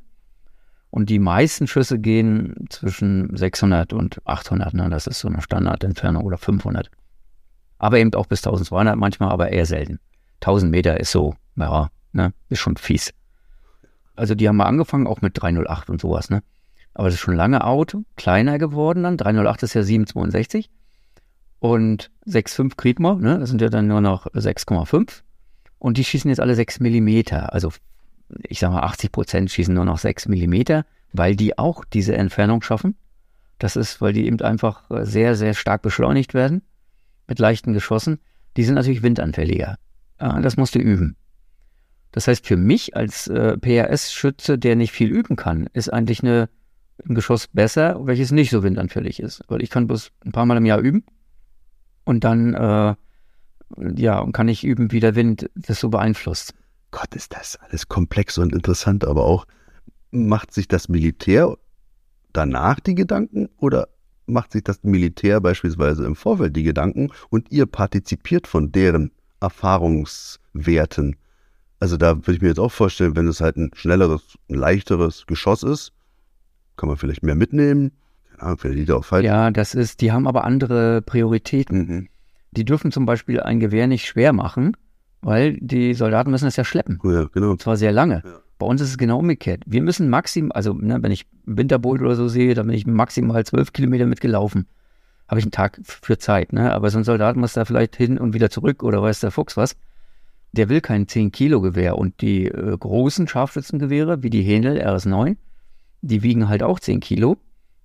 Und die meisten Schüsse gehen zwischen 600 und 800. Ne? Das ist so eine Standardentfernung oder 500. Aber eben auch bis 1200 manchmal, aber eher selten. 1000 Meter ist so, ja, ne, ist schon fies. Also die haben mal angefangen, auch mit 308 und sowas, ne. Aber das ist schon lange out, kleiner geworden dann. 308 ist ja 762 und 6,5 Creedmoor, ne, das sind ja dann nur noch 6,5. Und die schießen jetzt alle 6 Millimeter. Also ich sag mal 80 Prozent schießen nur noch 6 Millimeter, weil die auch diese Entfernung schaffen. Das ist, weil die eben einfach sehr, sehr stark beschleunigt werden mit leichten Geschossen. Die sind natürlich windanfälliger. Das musst du üben. Das heißt, für mich als äh, PRS-Schütze, der nicht viel üben kann, ist eigentlich eine, ein Geschoss besser, welches nicht so windanfällig ist. Weil ich kann bloß ein paar Mal im Jahr üben und dann äh, ja, und kann ich üben, wie der Wind das so beeinflusst. Gott, ist das alles komplex und interessant, aber auch macht sich das Militär danach die Gedanken oder macht sich das Militär beispielsweise im Vorfeld die Gedanken und ihr partizipiert von deren Erfahrungswerten? Also da würde ich mir jetzt auch vorstellen, wenn es halt ein schnelleres, ein leichteres Geschoss ist, kann man vielleicht mehr mitnehmen. Keine Ahnung, vielleicht liegt er auf halt. Ja, das ist, die haben aber andere Prioritäten. Mhm. Die dürfen zum Beispiel ein Gewehr nicht schwer machen, weil die Soldaten müssen es ja schleppen. Ja, genau. Und zwar sehr lange. Ja. Bei uns ist es genau umgekehrt. Wir müssen maximal, also ne, wenn ich Winterboot oder so sehe, dann bin ich maximal zwölf Kilometer mitgelaufen. Habe ich einen Tag für Zeit, ne? Aber so ein Soldat muss da vielleicht hin und wieder zurück oder weiß der Fuchs was. Der will kein 10-Kilo-Gewehr. Und die äh, großen Scharfschützengewehre, wie die Händel RS9, die wiegen halt auch 10 Kilo.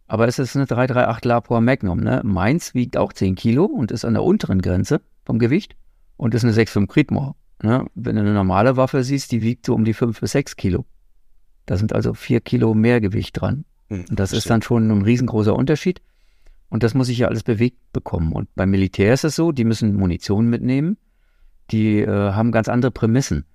Aber es ist eine 338 Lapua Magnum, ne? Meins wiegt auch 10 Kilo und ist an der unteren Grenze vom Gewicht und ist eine 6,5 Creedmoor. Ne? Wenn du eine normale Waffe siehst, die wiegt so um die 5 bis 6 Kilo. Da sind also 4 Kilo mehr Gewicht dran. Mhm. Und das ist dann schon ein riesengroßer Unterschied. Und das muss ich ja alles bewegt bekommen. Und beim Militär ist es so, die müssen Munition mitnehmen. Die äh, haben ganz andere Prämissen.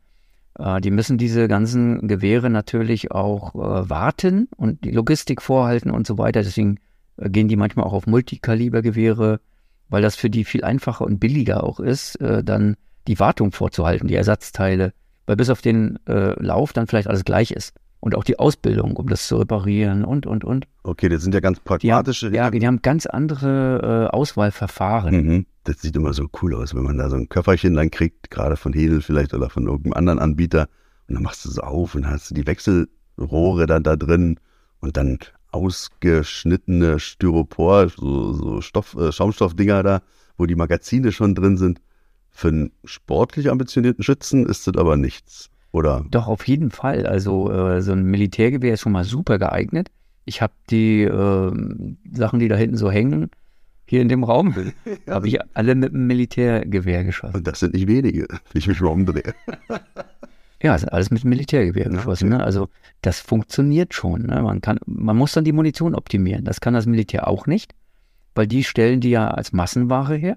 Äh, die müssen diese ganzen Gewehre natürlich auch äh, warten und die Logistik vorhalten und so weiter. Deswegen äh, gehen die manchmal auch auf Multikalibergewehre, weil das für die viel einfacher und billiger auch ist, dann die Wartung vorzuhalten, die Ersatzteile, weil bis auf den Lauf dann vielleicht alles gleich ist. Und auch die Ausbildung, um das zu reparieren und, und, und. Okay, das sind ja ganz Die haben, pragmatische. ja, die haben ganz andere äh, Auswahlverfahren. Mhm. Das sieht immer so cool aus, wenn man da so ein Köfferchen dann kriegt, gerade von Hedel vielleicht oder von irgendeinem anderen Anbieter. Und dann machst du es auf und hast die Wechselrohre dann da drin und dann ausgeschnittene Styropor, so, so Stoff, äh, Schaumstoffdinger da, wo die Magazine schon drin sind. Für einen sportlich ambitionierten Schützen ist das aber nichts, oder? Doch, auf jeden Fall. Also äh, so ein Militärgewehr ist schon mal super geeignet. Ich habe die äh, Sachen, die da hinten so hängen, hier in dem Raum bin, ja. habe ich alle mit einem Militärgewehr geschossen. Und das sind nicht wenige, wenn ich mich mal umdrehe. Ja, sind alles mit Militärgewehr ja, geschossen. Okay. Ne? Also das funktioniert schon. Ne? Man, kann, man muss dann die Munition optimieren. Das kann das Militär auch nicht, weil die stellen die ja als Massenware her.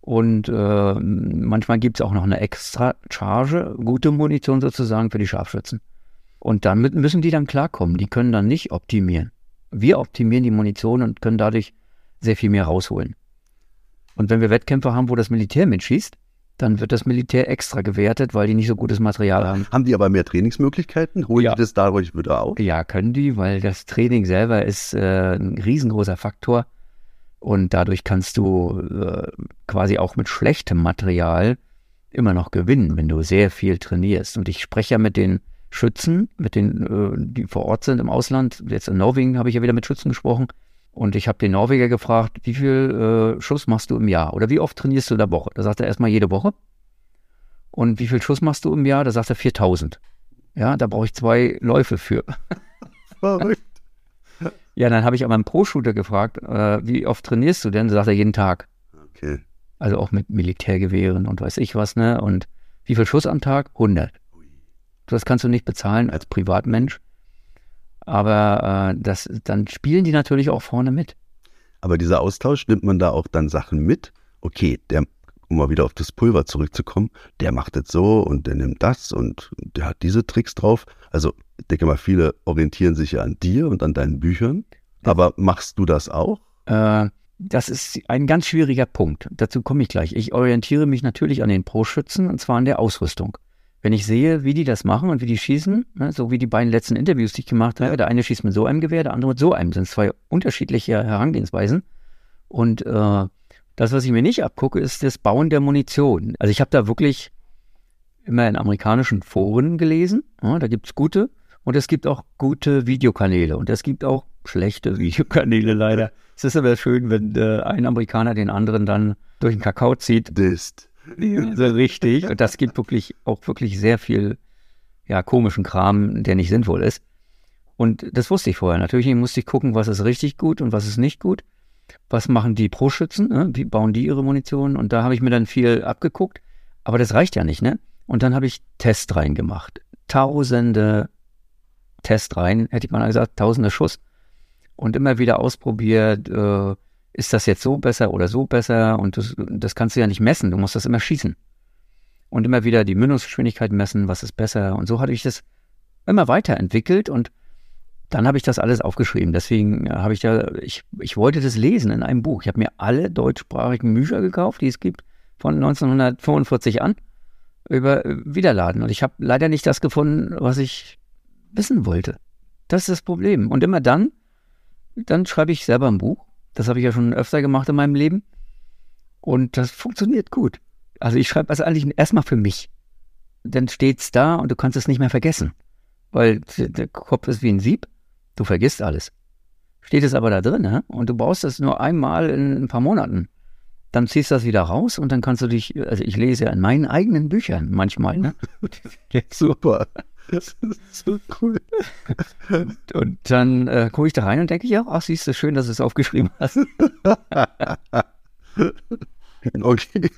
Und äh, manchmal gibt es auch noch eine extra Charge, gute Munition sozusagen für die Scharfschützen. Und damit müssen die dann klarkommen. Die können dann nicht optimieren. Wir optimieren die Munition und können dadurch sehr viel mehr rausholen. Und wenn wir Wettkämpfe haben, wo das Militär mitschießt, dann wird das Militär extra gewertet, weil die nicht so gutes Material haben. Haben die aber mehr Trainingsmöglichkeiten? Holen ja. die das dadurch wieder auf? Ja, können die, weil das Training selber ist äh, ein riesengroßer Faktor. Und dadurch kannst du äh, quasi auch mit schlechtem Material immer noch gewinnen, wenn du sehr viel trainierst. Und ich spreche ja mit den Schützen, mit den, äh, die vor Ort sind im Ausland. Jetzt in Norwegen habe ich ja wieder mit Schützen gesprochen. Und ich habe den Norweger gefragt, wie viel äh, Schuss machst du im Jahr? Oder wie oft trainierst du in der Woche? Da sagt er erstmal jede Woche. Und wie viel Schuss machst du im Jahr? Da sagt er 4000. Ja, da brauche ich zwei Läufe für. Verrückt. ja, dann habe ich aber einen Pro-Shooter gefragt, äh, wie oft trainierst du denn? Da sagt er jeden Tag. Okay. Also auch mit Militärgewehren und weiß ich was, ne? Und wie viel Schuss am Tag? 100. Das kannst du nicht bezahlen als Privatmensch. Aber äh, das, dann spielen die natürlich auch vorne mit. Aber dieser Austausch, nimmt man da auch dann Sachen mit? Okay, der, um mal wieder auf das Pulver zurückzukommen, der macht jetzt so und der nimmt das und der hat diese Tricks drauf. Also ich denke mal, viele orientieren sich ja an dir und an deinen Büchern. Aber machst du das auch? Äh, das ist ein ganz schwieriger Punkt. Dazu komme ich gleich. Ich orientiere mich natürlich an den Pro-Schützen und zwar an der Ausrüstung wenn ich sehe, wie die das machen und wie die schießen, ne, so wie die beiden letzten Interviews, die ich gemacht habe, der eine schießt mit so einem Gewehr, der andere mit so einem, das sind zwei unterschiedliche Herangehensweisen. Und äh, das, was ich mir nicht abgucke, ist das Bauen der Munition. Also ich habe da wirklich immer in amerikanischen Foren gelesen, ja, da gibt es gute und es gibt auch gute Videokanäle und es gibt auch schlechte Videokanäle leider. Es ist aber schön, wenn äh, ein Amerikaner den anderen dann durch den Kakao zieht. Dist richtig. Und das gibt wirklich auch wirklich sehr viel ja, komischen Kram, der nicht sinnvoll ist. Und das wusste ich vorher. Natürlich musste ich gucken, was ist richtig gut und was ist nicht gut. Was machen die Pro-Schützen? Ne? Wie bauen die ihre Munition? Und da habe ich mir dann viel abgeguckt. Aber das reicht ja nicht, ne? Und dann habe ich Testreihen gemacht. Tausende Testreihen, hätte ich mal gesagt, tausende Schuss. Und immer wieder ausprobiert, äh, ist das jetzt so besser oder so besser? Und das, das kannst du ja nicht messen, du musst das immer schießen. Und immer wieder die Mündungsgeschwindigkeit messen, was ist besser. Und so hatte ich das immer weiterentwickelt und dann habe ich das alles aufgeschrieben. Deswegen habe ich da, ich, ich wollte das lesen in einem Buch. Ich habe mir alle deutschsprachigen Bücher gekauft, die es gibt, von 1945 an, über Wiederladen. Und ich habe leider nicht das gefunden, was ich wissen wollte. Das ist das Problem. Und immer dann, dann schreibe ich selber ein Buch das habe ich ja schon öfter gemacht in meinem Leben. Und das funktioniert gut. Also ich schreibe das eigentlich erstmal für mich. Dann steht es da und du kannst es nicht mehr vergessen. Weil der Kopf ist wie ein Sieb. Du vergisst alles. Steht es aber da drin, ne? und du brauchst das nur einmal in ein paar Monaten. Dann ziehst du das wieder raus und dann kannst du dich, also ich lese ja in meinen eigenen Büchern manchmal, ne? Super. Das ist so cool. Und dann äh, gucke ich da rein und denke, ja, ach, siehst du, schön, dass du es aufgeschrieben hast. okay.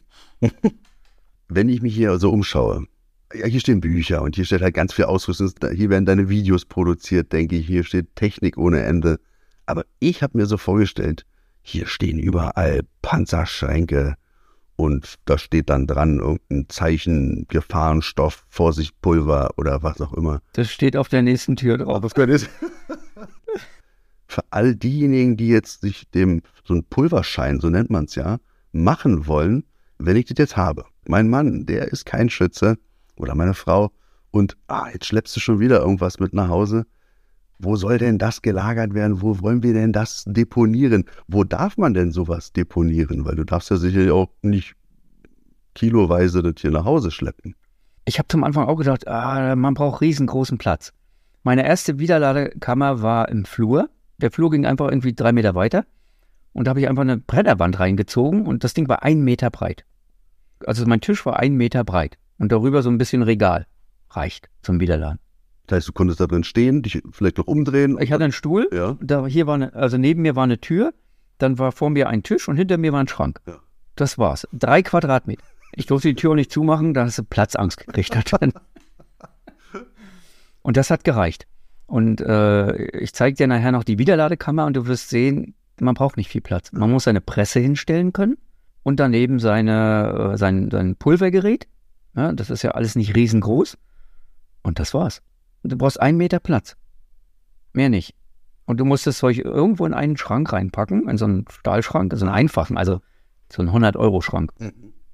Wenn ich mich hier so umschaue, ja, hier stehen Bücher und hier steht halt ganz viel Ausrüstung. Hier werden deine Videos produziert, denke ich. Hier steht Technik ohne Ende. Aber ich habe mir so vorgestellt, hier stehen überall Panzerschränke, und da steht dann dran irgendein Zeichen, Gefahrenstoff, Vorsicht, Pulver oder was auch immer. Das steht auf der nächsten Tür drauf. Das ist. Für all diejenigen, die jetzt sich dem, so ein Pulverschein, so nennt man es ja, machen wollen, wenn ich das jetzt habe. Mein Mann, der ist kein Schütze oder meine Frau und ah, jetzt schleppst du schon wieder irgendwas mit nach Hause. Wo soll denn das gelagert werden? Wo wollen wir denn das deponieren? Wo darf man denn sowas deponieren? Weil du darfst ja sicherlich auch nicht kiloweise das hier nach Hause schleppen. Ich habe zum Anfang auch gedacht, ah, man braucht riesengroßen Platz. Meine erste Wiederladekammer war im Flur. Der Flur ging einfach irgendwie drei Meter weiter. Und da habe ich einfach eine Brennerwand reingezogen und das Ding war ein Meter breit. Also mein Tisch war ein Meter breit und darüber so ein bisschen Regal. Reicht zum Wiederladen. Das heißt, du konntest da drin stehen, dich vielleicht noch umdrehen. Ich hatte einen Stuhl, Ja. da hier war eine, also neben mir war eine Tür, dann war vor mir ein Tisch und hinter mir war ein Schrank. Ja. Das war's. Drei Quadratmeter. Ich durfte die Tür auch nicht zumachen, da hast du Platzangst gekriegt. da drin. und das hat gereicht. Und äh, ich zeige dir nachher noch die Wiederladekammer und du wirst sehen, man braucht nicht viel Platz. Man muss seine Presse hinstellen können und daneben seine, äh, sein, sein Pulvergerät. Ja, das ist ja alles nicht riesengroß. Und das war's. Du brauchst einen Meter Platz. Mehr nicht. Und du musst das Zeug irgendwo in einen Schrank reinpacken, in so einen Stahlschrank, so einen einfachen, also so einen 100-Euro-Schrank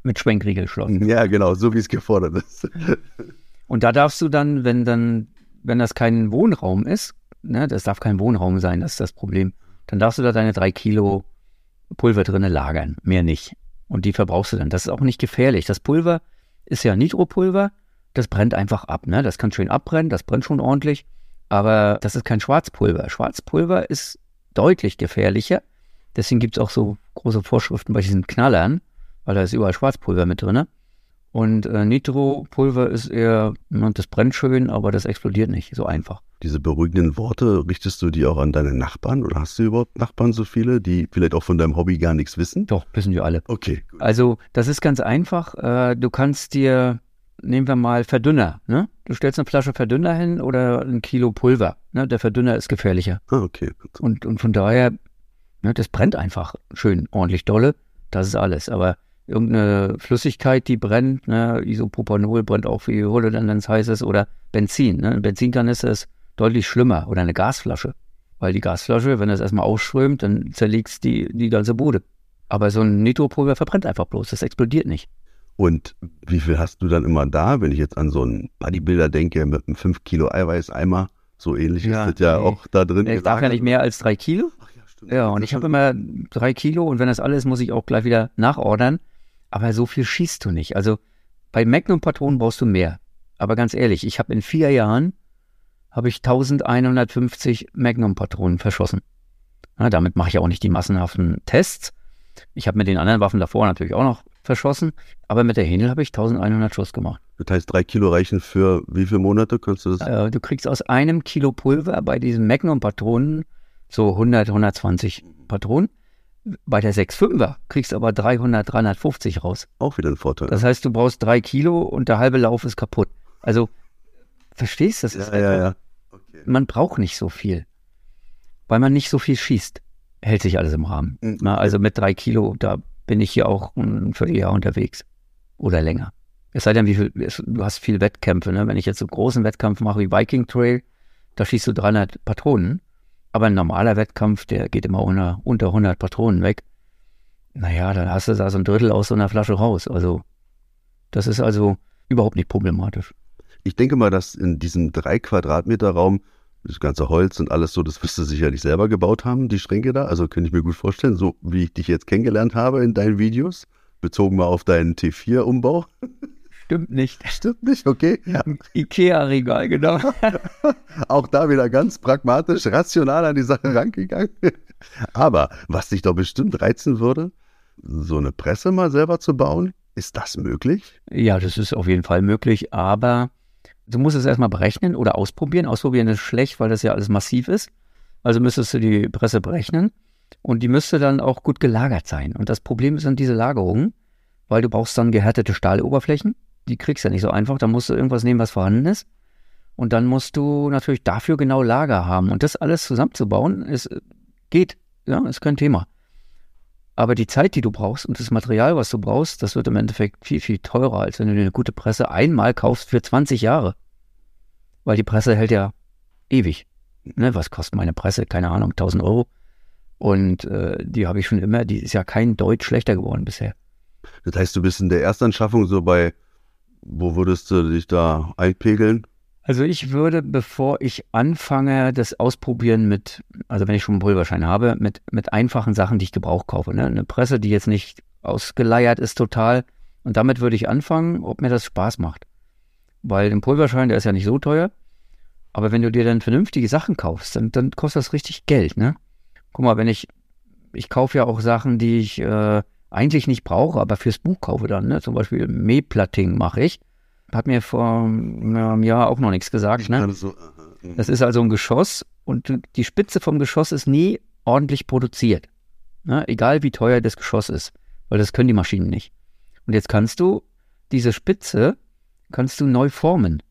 mit Schwenkriegelschloss. Ja, genau, so wie es gefordert ist. Und da darfst du dann, wenn dann, wenn das kein Wohnraum ist, ne, das darf kein Wohnraum sein, das ist das Problem, dann darfst du da deine drei Kilo Pulver drinne lagern, mehr nicht. Und die verbrauchst du dann. Das ist auch nicht gefährlich. Das Pulver ist ja Nitropulver, das brennt einfach ab, ne? Das kann schön abbrennen, das brennt schon ordentlich, aber das ist kein Schwarzpulver. Schwarzpulver ist deutlich gefährlicher. Deswegen gibt es auch so große Vorschriften bei diesen Knallern, weil da ist überall Schwarzpulver mit drin. Und äh, Nitropulver ist eher, ne, das brennt schön, aber das explodiert nicht so einfach. Diese beruhigenden Worte, richtest du die auch an deine Nachbarn oder hast du überhaupt Nachbarn so viele, die vielleicht auch von deinem Hobby gar nichts wissen? Doch, wissen wir alle. Okay, gut. Also, das ist ganz einfach. Äh, du kannst dir, nehmen wir mal Verdünner, ne? Du stellst eine Flasche Verdünner hin oder ein Kilo Pulver. Ne? Der Verdünner ist gefährlicher. Ah, okay. Und, und von daher, ne, das brennt einfach schön, ordentlich dolle. Das ist alles. Aber irgendeine Flüssigkeit, die brennt, ne, Isopropanol brennt auch wie Hulle, dann wenn es heiß ist, oder Benzin. Ne? Ein Benzinkanister ist deutlich schlimmer oder eine Gasflasche. Weil die Gasflasche, wenn es erstmal ausströmt, dann zerlegt die, die ganze Bude. Aber so ein Nitropulver verbrennt einfach bloß, das explodiert nicht. Und wie viel hast du dann immer da, wenn ich jetzt an so einen Bodybuilder denke mit einem 5 Kilo Eiweißeimer? So ähnlich Ja, ist das ja nee. auch da drin. Ich darf ja nicht mehr als drei Kilo. Ach ja, stimmt. Ja, und ich habe immer drei Kilo und wenn das alles ist, muss ich auch gleich wieder nachordern. Aber so viel schießt du nicht. Also bei Magnum-Patronen brauchst du mehr. Aber ganz ehrlich, ich habe in vier Jahren habe ich 1150 Magnum-Patronen verschossen. Ja, damit mache ich auch nicht die massenhaften Tests. Ich habe mit den anderen Waffen davor natürlich auch noch verschossen, aber mit der Händel habe ich 1100 Schuss gemacht. Das heißt, drei Kilo reichen für wie viele Monate? Kannst du das? Äh, du kriegst aus einem Kilo Pulver bei diesen Magnum-Patronen so 100, 120 Patronen. Bei der 6,5er kriegst du aber 300, 350 raus. Auch wieder ein Vorteil. Das heißt, du brauchst drei Kilo und der halbe Lauf ist kaputt. Also, verstehst du? Das ist ja, ja, ja. Okay. Man braucht nicht so viel, weil man nicht so viel schießt. Hält sich alles im Rahmen. Mhm. Na, also mit drei Kilo, da bin ich hier auch ein Vierteljahr unterwegs. Oder länger. Es sei denn, wie viel, es- du hast viel Wettkämpfe. Ne? Wenn ich jetzt so großen Wettkampf mache wie Viking Trail, da schießt du 300 Patronen. Aber ein normaler Wettkampf, der geht immer unter, unter 100 Patronen weg. Naja, dann hast du da so ein Drittel aus so einer Flasche raus. Also, das ist also überhaupt nicht problematisch. Ich denke mal, dass in diesem drei Quadratmeter Raum das ganze Holz und alles so, das wirst du sicherlich selber gebaut haben, die Schränke da. Also könnte ich mir gut vorstellen, so wie ich dich jetzt kennengelernt habe in deinen Videos, bezogen mal auf deinen T4-Umbau. Stimmt nicht. Stimmt nicht, okay? Ja. Ikea-Regal, genau. Auch da wieder ganz pragmatisch, rational an die Sache rangegangen. Aber was dich doch bestimmt reizen würde, so eine Presse mal selber zu bauen, ist das möglich? Ja, das ist auf jeden Fall möglich, aber du musst es erstmal berechnen oder ausprobieren. Ausprobieren ist schlecht, weil das ja alles massiv ist. Also müsstest du die Presse berechnen und die müsste dann auch gut gelagert sein. Und das Problem sind diese Lagerungen, weil du brauchst dann gehärtete Stahloberflächen. Die kriegst du ja nicht so einfach. Da musst du irgendwas nehmen, was vorhanden ist. Und dann musst du natürlich dafür genau Lager haben. Und das alles zusammenzubauen, ist, geht. Ja, ist kein Thema. Aber die Zeit, die du brauchst und das Material, was du brauchst, das wird im Endeffekt viel, viel teurer, als wenn du dir eine gute Presse einmal kaufst für 20 Jahre. Weil die Presse hält ja ewig. Ne, was kostet meine Presse? Keine Ahnung, 1000 Euro. Und äh, die habe ich schon immer, die ist ja kein Deut schlechter geworden bisher. Das heißt, du bist in der Erstanschaffung so bei, wo würdest du dich da einpegeln? Also ich würde, bevor ich anfange, das ausprobieren mit, also wenn ich schon einen Pulverschein habe, mit, mit einfachen Sachen, die ich Gebrauch kaufe. Ne? Eine Presse, die jetzt nicht ausgeleiert ist total. Und damit würde ich anfangen, ob mir das Spaß macht. Weil ein Pulverschein, der ist ja nicht so teuer. Aber wenn du dir dann vernünftige Sachen kaufst, dann, dann kostet das richtig Geld, ne? Guck mal, wenn ich, ich kaufe ja auch Sachen, die ich äh, eigentlich nicht brauche, aber fürs Buch kaufe dann, ne? Zum Beispiel Mähplatting mache ich. Hat mir vor einem Jahr auch noch nichts gesagt, ne? So, mhm. das ist also ein Geschoss und die Spitze vom Geschoss ist nie ordentlich produziert. Ne? Egal wie teuer das Geschoss ist, weil das können die Maschinen nicht. Und jetzt kannst du diese Spitze kannst du neu formen.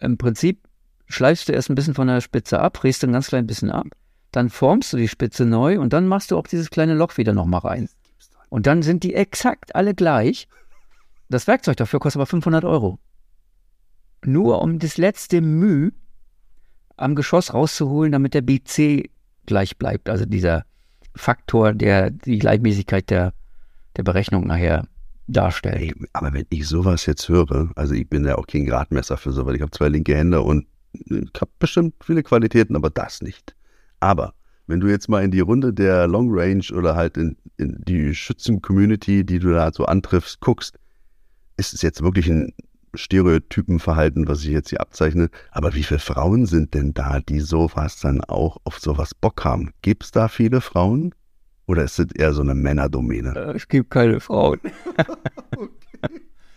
Im Prinzip schleifst du erst ein bisschen von der Spitze ab, drehst ein ganz klein bisschen ab, dann formst du die Spitze neu und dann machst du auch dieses kleine Loch wieder nochmal rein. Und dann sind die exakt alle gleich. Das Werkzeug dafür kostet aber 500 Euro. Nur um das letzte Mühe am Geschoss rauszuholen, damit der BC gleich bleibt. Also dieser Faktor, der die Gleichmäßigkeit der, der Berechnung nachher darstellt. Hey, aber wenn ich sowas jetzt höre, also ich bin ja auch kein Gradmesser für sowas, ich habe zwei linke Hände und ich habe bestimmt viele Qualitäten, aber das nicht. Aber wenn du jetzt mal in die Runde der Long Range oder halt in, in die Schützen-Community, die du da so antriffst, guckst, ist es jetzt wirklich ein Stereotypenverhalten, was ich jetzt hier abzeichne. Aber wie viele Frauen sind denn da, die sowas dann auch auf sowas Bock haben? Gibt es da viele Frauen? Oder ist es eher so eine Männerdomäne? Äh, es gibt keine Frauen.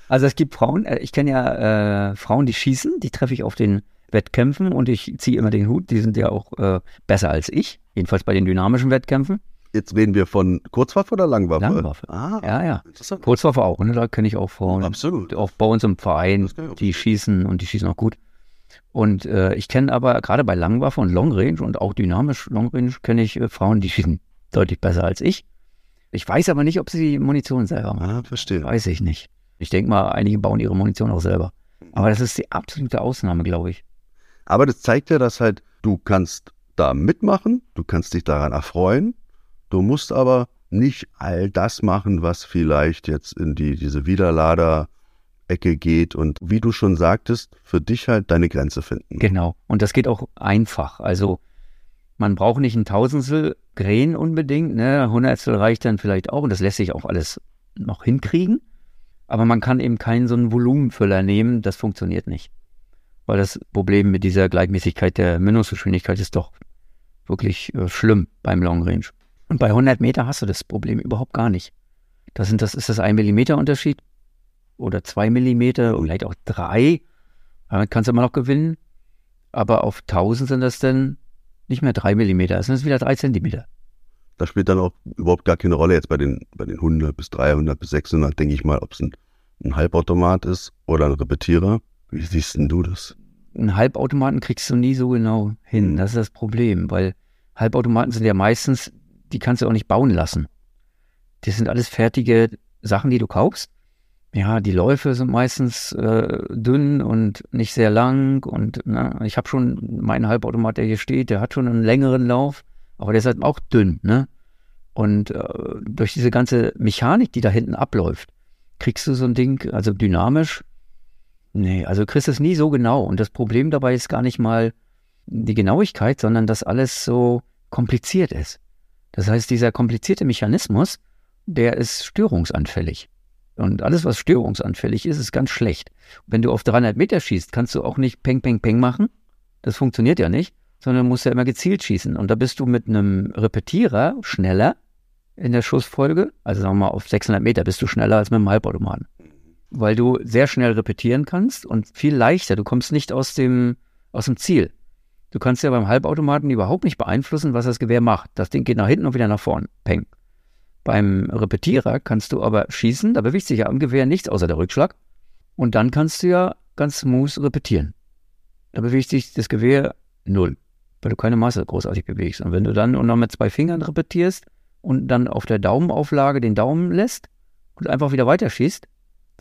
Also es gibt Frauen, äh, ich kenne ja äh, Frauen, die schießen, die treffe ich auf den Wettkämpfen und ich ziehe immer den Hut, die sind ja auch äh, besser als ich, jedenfalls bei den dynamischen Wettkämpfen. Jetzt reden wir von Kurzwaffe oder Langwaffe? Langwaffe. Ah, ja, ja. Kurzwaffe auch, ne? da kenne ich auch Frauen. Absolut. Auch bei uns im Verein, die schießen und die schießen auch gut. Und äh, ich kenne aber gerade bei Langwaffe und Long Range und auch dynamisch Long Range kenne ich äh, Frauen, die schießen deutlich besser als ich. Ich weiß aber nicht, ob sie Munition selber machen. Ah, verstehe. Weiß ich nicht. Ich denke mal, einige bauen ihre Munition auch selber. Aber das ist die absolute Ausnahme, glaube ich. Aber das zeigt ja, dass halt du kannst da mitmachen, du kannst dich daran erfreuen, du musst aber nicht all das machen, was vielleicht jetzt in die, diese Widerlader-Ecke geht und wie du schon sagtest, für dich halt deine Grenze finden. Genau. Und das geht auch einfach. Also man braucht nicht ein Tausendstel Gren unbedingt, ne? Hundertstel reicht dann vielleicht auch und das lässt sich auch alles noch hinkriegen. Aber man kann eben keinen so einen Volumenfüller nehmen, das funktioniert nicht weil das Problem mit dieser Gleichmäßigkeit der Mündungsgeschwindigkeit ist doch wirklich äh, schlimm beim Long Range. Und bei 100 Meter hast du das Problem überhaupt gar nicht. Das, sind, das ist das ein Millimeter Unterschied oder zwei Millimeter, oder vielleicht auch drei. Damit kannst du immer noch gewinnen. Aber auf 1000 sind das dann nicht mehr drei Millimeter, es sind wieder drei Zentimeter. Das spielt dann auch überhaupt gar keine Rolle jetzt bei den, bei den 100 bis 300 bis 600, denke ich mal, ob es ein, ein Halbautomat ist oder ein Repetierer. Wie siehst denn du das? Einen Halbautomaten kriegst du nie so genau hin. Mhm. Das ist das Problem, weil Halbautomaten sind ja meistens, die kannst du auch nicht bauen lassen. Das sind alles fertige Sachen, die du kaufst. Ja, die Läufe sind meistens äh, dünn und nicht sehr lang. Und na, ich habe schon meinen Halbautomat, der hier steht, der hat schon einen längeren Lauf, aber der ist halt auch dünn. Ne? Und äh, durch diese ganze Mechanik, die da hinten abläuft, kriegst du so ein Ding, also dynamisch, Nee, also du kriegst es nie so genau. Und das Problem dabei ist gar nicht mal die Genauigkeit, sondern dass alles so kompliziert ist. Das heißt, dieser komplizierte Mechanismus, der ist störungsanfällig. Und alles, was störungsanfällig ist, ist ganz schlecht. Wenn du auf 300 Meter schießt, kannst du auch nicht Peng, Peng, Peng machen. Das funktioniert ja nicht, sondern musst ja immer gezielt schießen. Und da bist du mit einem Repetierer schneller in der Schussfolge. Also sagen wir mal, auf 600 Meter bist du schneller als mit einem Halbautomaten weil du sehr schnell repetieren kannst und viel leichter. Du kommst nicht aus dem, aus dem Ziel. Du kannst ja beim Halbautomaten überhaupt nicht beeinflussen, was das Gewehr macht. Das Ding geht nach hinten und wieder nach vorn. Peng. Beim Repetierer kannst du aber schießen, da bewegt sich ja am Gewehr nichts außer der Rückschlag. Und dann kannst du ja ganz smooth repetieren. Da bewegt sich das Gewehr null, weil du keine Masse großartig bewegst. Und wenn du dann und noch mit zwei Fingern repetierst und dann auf der Daumenauflage den Daumen lässt und einfach wieder weiterschießt,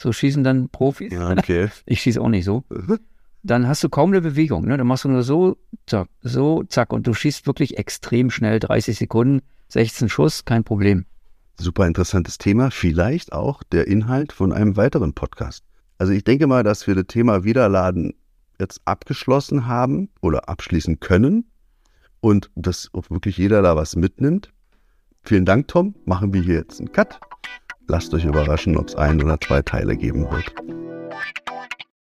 so schießen dann Profis. Ja, okay. Ich schieße auch nicht so. Dann hast du kaum eine Bewegung. Ne? Dann machst du nur so, zack, so, zack. Und du schießt wirklich extrem schnell, 30 Sekunden, 16 Schuss, kein Problem. Super interessantes Thema. Vielleicht auch der Inhalt von einem weiteren Podcast. Also ich denke mal, dass wir das Thema Wiederladen jetzt abgeschlossen haben oder abschließen können und dass auch wirklich jeder da was mitnimmt. Vielen Dank, Tom. Machen wir hier jetzt einen Cut. Lasst euch überraschen, ob es ein oder zwei Teile geben wird.